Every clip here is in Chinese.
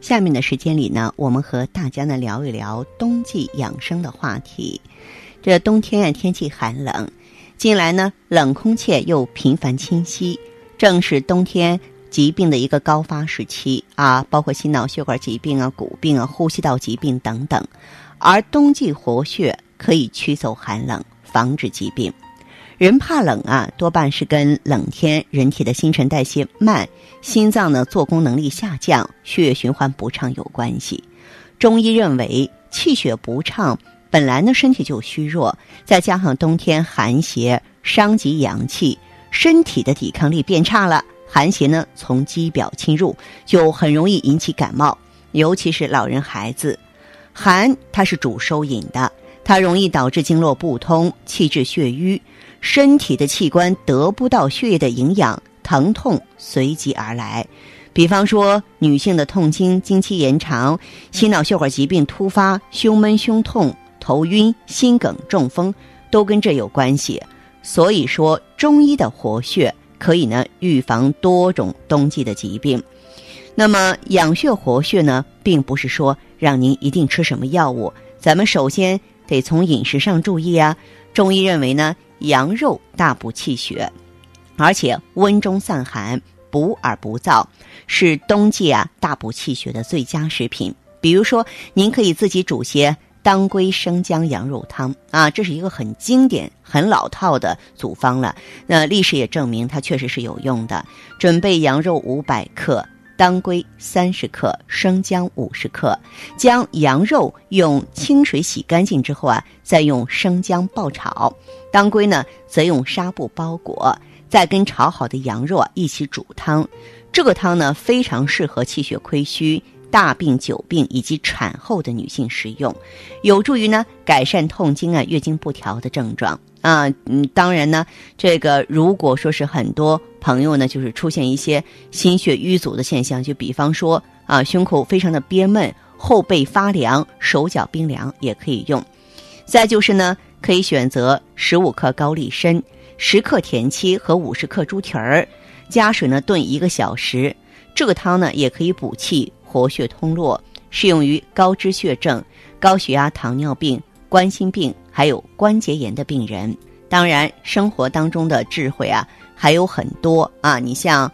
下面的时间里呢，我们和大家呢聊一聊冬季养生的话题。这冬天啊，天气寒冷，近来呢冷空气又频繁侵袭，正是冬天疾病的一个高发时期啊，包括心脑血管疾病啊、骨病啊、呼吸道疾病等等。而冬季活血可以驱走寒冷，防止疾病。人怕冷啊，多半是跟冷天人体的新陈代谢慢、心脏呢做工能力下降、血液循环不畅有关系。中医认为，气血不畅本来呢身体就虚弱，再加上冬天寒邪伤及阳气，身体的抵抗力变差了，寒邪呢从肌表侵入，就很容易引起感冒，尤其是老人孩子。寒它是主收引的，它容易导致经络不通、气滞血瘀。身体的器官得不到血液的营养，疼痛随即而来。比方说，女性的痛经、经期延长、心脑血管疾病突发、胸闷、胸痛、头晕、心梗、中风，都跟这有关系。所以说，中医的活血可以呢预防多种冬季的疾病。那么，养血活血呢，并不是说让您一定吃什么药物，咱们首先得从饮食上注意啊。中医认为呢。羊肉大补气血，而且温中散寒、补而不燥，是冬季啊大补气血的最佳食品。比如说，您可以自己煮些当归生姜羊肉汤啊，这是一个很经典、很老套的组方了。那历史也证明它确实是有用的。准备羊肉五百克。当归三十克，生姜五十克，将羊肉用清水洗干净之后啊，再用生姜爆炒，当归呢则用纱布包裹，再跟炒好的羊肉啊一起煮汤。这个汤呢非常适合气血亏虚、大病久病以及产后的女性食用，有助于呢改善痛经啊、月经不调的症状。啊，嗯，当然呢，这个如果说是很多朋友呢，就是出现一些心血瘀阻的现象，就比方说啊，胸口非常的憋闷，后背发凉，手脚冰凉，也可以用。再就是呢，可以选择十五克高丽参、十克田七和五十克猪蹄儿，加水呢炖一个小时。这个汤呢，也可以补气、活血、通络，适用于高脂血症、高血压、糖尿病。冠心病还有关节炎的病人，当然生活当中的智慧啊还有很多啊。你像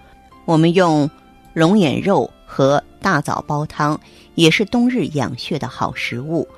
我们用龙眼肉和大枣煲汤，也是冬日养血的好食物。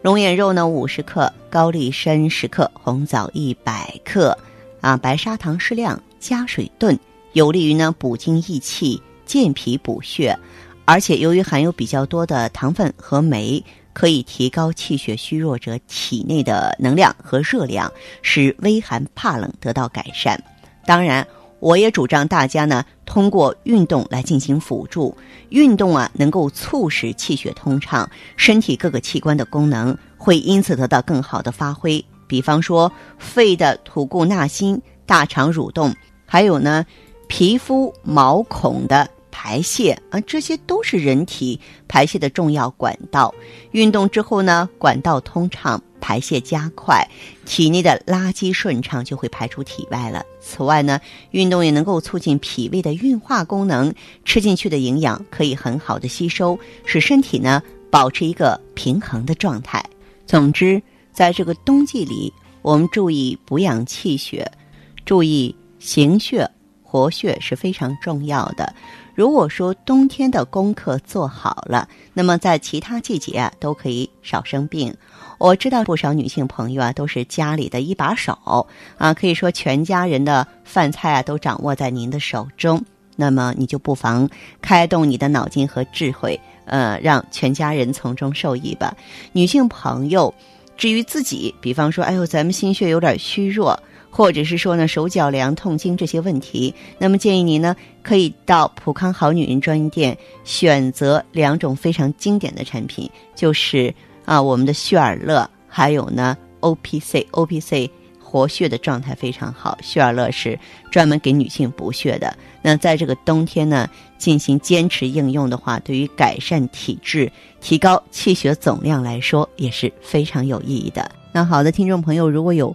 龙眼肉呢五十克，高丽参十克，红枣一百克，啊，白砂糖适量，加水炖，有利于呢补精益气、健脾补血，而且由于含有比较多的糖分和酶。可以提高气血虚弱者体内的能量和热量，使微寒怕冷得到改善。当然，我也主张大家呢通过运动来进行辅助。运动啊，能够促使气血通畅，身体各个器官的功能会因此得到更好的发挥。比方说，肺的吐故纳新，大肠蠕动，还有呢，皮肤毛孔的。排泄啊，这些都是人体排泄的重要管道。运动之后呢，管道通畅，排泄加快，体内的垃圾顺畅，就会排出体外了。此外呢，运动也能够促进脾胃的运化功能，吃进去的营养可以很好的吸收，使身体呢保持一个平衡的状态。总之，在这个冬季里，我们注意补养气血，注意行血活血是非常重要的。如果说冬天的功课做好了，那么在其他季节啊都可以少生病。我知道不少女性朋友啊都是家里的一把手啊，可以说全家人的饭菜啊都掌握在您的手中。那么你就不妨开动你的脑筋和智慧，呃，让全家人从中受益吧。女性朋友，至于自己，比方说，哎呦，咱们心血有点虚弱。或者是说呢手脚凉、痛经这些问题，那么建议您呢可以到普康好女人专营店选择两种非常经典的产品，就是啊我们的旭尔乐，还有呢 O P C O P C。活血的状态非常好，旭尔乐是专门给女性补血的。那在这个冬天呢，进行坚持应用的话，对于改善体质、提高气血总量来说也是非常有意义的。那好的，听众朋友，如果有